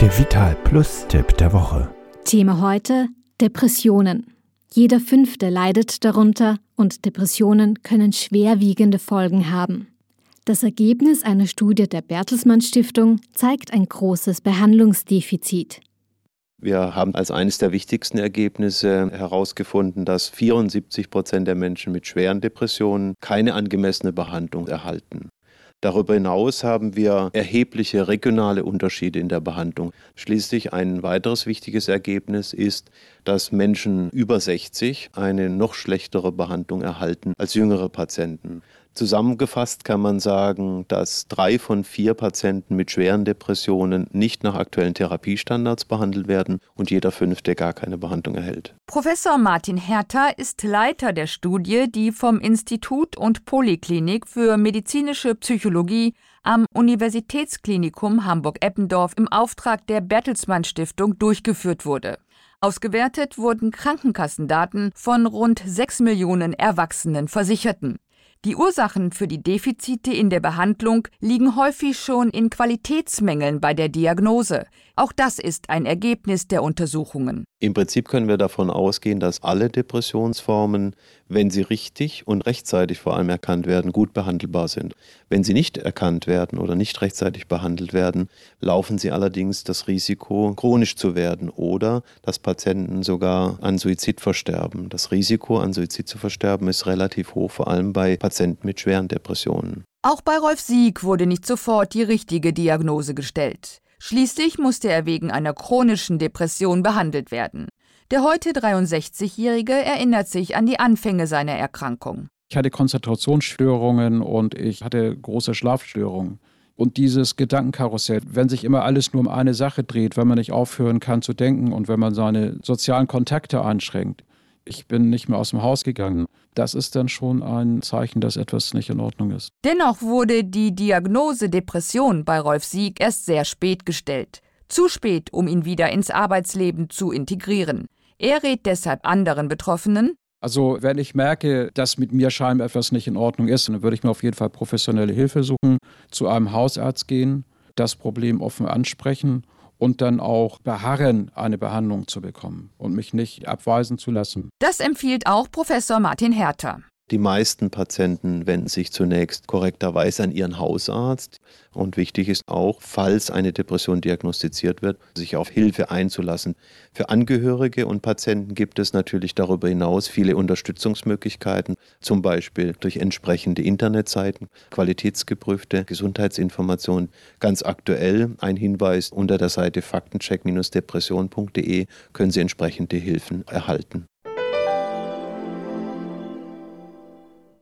Der Vital Plus Tipp der Woche. Thema heute Depressionen. Jeder Fünfte leidet darunter und Depressionen können schwerwiegende Folgen haben. Das Ergebnis einer Studie der Bertelsmann Stiftung zeigt ein großes Behandlungsdefizit. Wir haben als eines der wichtigsten Ergebnisse herausgefunden, dass 74 Prozent der Menschen mit schweren Depressionen keine angemessene Behandlung erhalten. Darüber hinaus haben wir erhebliche regionale Unterschiede in der Behandlung. Schließlich ein weiteres wichtiges Ergebnis ist, dass Menschen über 60 eine noch schlechtere Behandlung erhalten als jüngere Patienten. Zusammengefasst kann man sagen, dass drei von vier Patienten mit schweren Depressionen nicht nach aktuellen Therapiestandards behandelt werden und jeder fünfte gar keine Behandlung erhält. Professor Martin Herter ist Leiter der Studie, die vom Institut und Poliklinik für medizinische Psychologie am Universitätsklinikum Hamburg-Eppendorf im Auftrag der Bertelsmann Stiftung durchgeführt wurde. Ausgewertet wurden Krankenkassendaten von rund 6 Millionen erwachsenen Versicherten. Die Ursachen für die Defizite in der Behandlung liegen häufig schon in Qualitätsmängeln bei der Diagnose. Auch das ist ein Ergebnis der Untersuchungen. Im Prinzip können wir davon ausgehen, dass alle Depressionsformen, wenn sie richtig und rechtzeitig vor allem erkannt werden, gut behandelbar sind. Wenn sie nicht erkannt werden oder nicht rechtzeitig behandelt werden, laufen sie allerdings das Risiko, chronisch zu werden oder dass Patienten sogar an Suizid versterben. Das Risiko, an Suizid zu versterben, ist relativ hoch, vor allem bei Patienten mit schweren Depressionen. Auch bei Rolf Sieg wurde nicht sofort die richtige Diagnose gestellt. Schließlich musste er wegen einer chronischen Depression behandelt werden. Der heute 63-Jährige erinnert sich an die Anfänge seiner Erkrankung. Ich hatte Konzentrationsstörungen und ich hatte große Schlafstörungen. Und dieses Gedankenkarussell, wenn sich immer alles nur um eine Sache dreht, wenn man nicht aufhören kann zu denken und wenn man seine sozialen Kontakte einschränkt, ich bin nicht mehr aus dem Haus gegangen. Das ist dann schon ein Zeichen, dass etwas nicht in Ordnung ist. Dennoch wurde die Diagnose Depression bei Rolf Sieg erst sehr spät gestellt. Zu spät, um ihn wieder ins Arbeitsleben zu integrieren. Er rät deshalb anderen Betroffenen, also wenn ich merke, dass mit mir scheinbar etwas nicht in Ordnung ist, dann würde ich mir auf jeden Fall professionelle Hilfe suchen, zu einem Hausarzt gehen, das Problem offen ansprechen und dann auch beharren, eine Behandlung zu bekommen und mich nicht abweisen zu lassen. Das empfiehlt auch Professor Martin Herter. Die meisten Patienten wenden sich zunächst korrekterweise an ihren Hausarzt. Und wichtig ist auch, falls eine Depression diagnostiziert wird, sich auf Hilfe einzulassen. Für Angehörige und Patienten gibt es natürlich darüber hinaus viele Unterstützungsmöglichkeiten, zum Beispiel durch entsprechende Internetseiten, qualitätsgeprüfte Gesundheitsinformationen. Ganz aktuell ein Hinweis unter der Seite faktencheck-depression.de können Sie entsprechende Hilfen erhalten.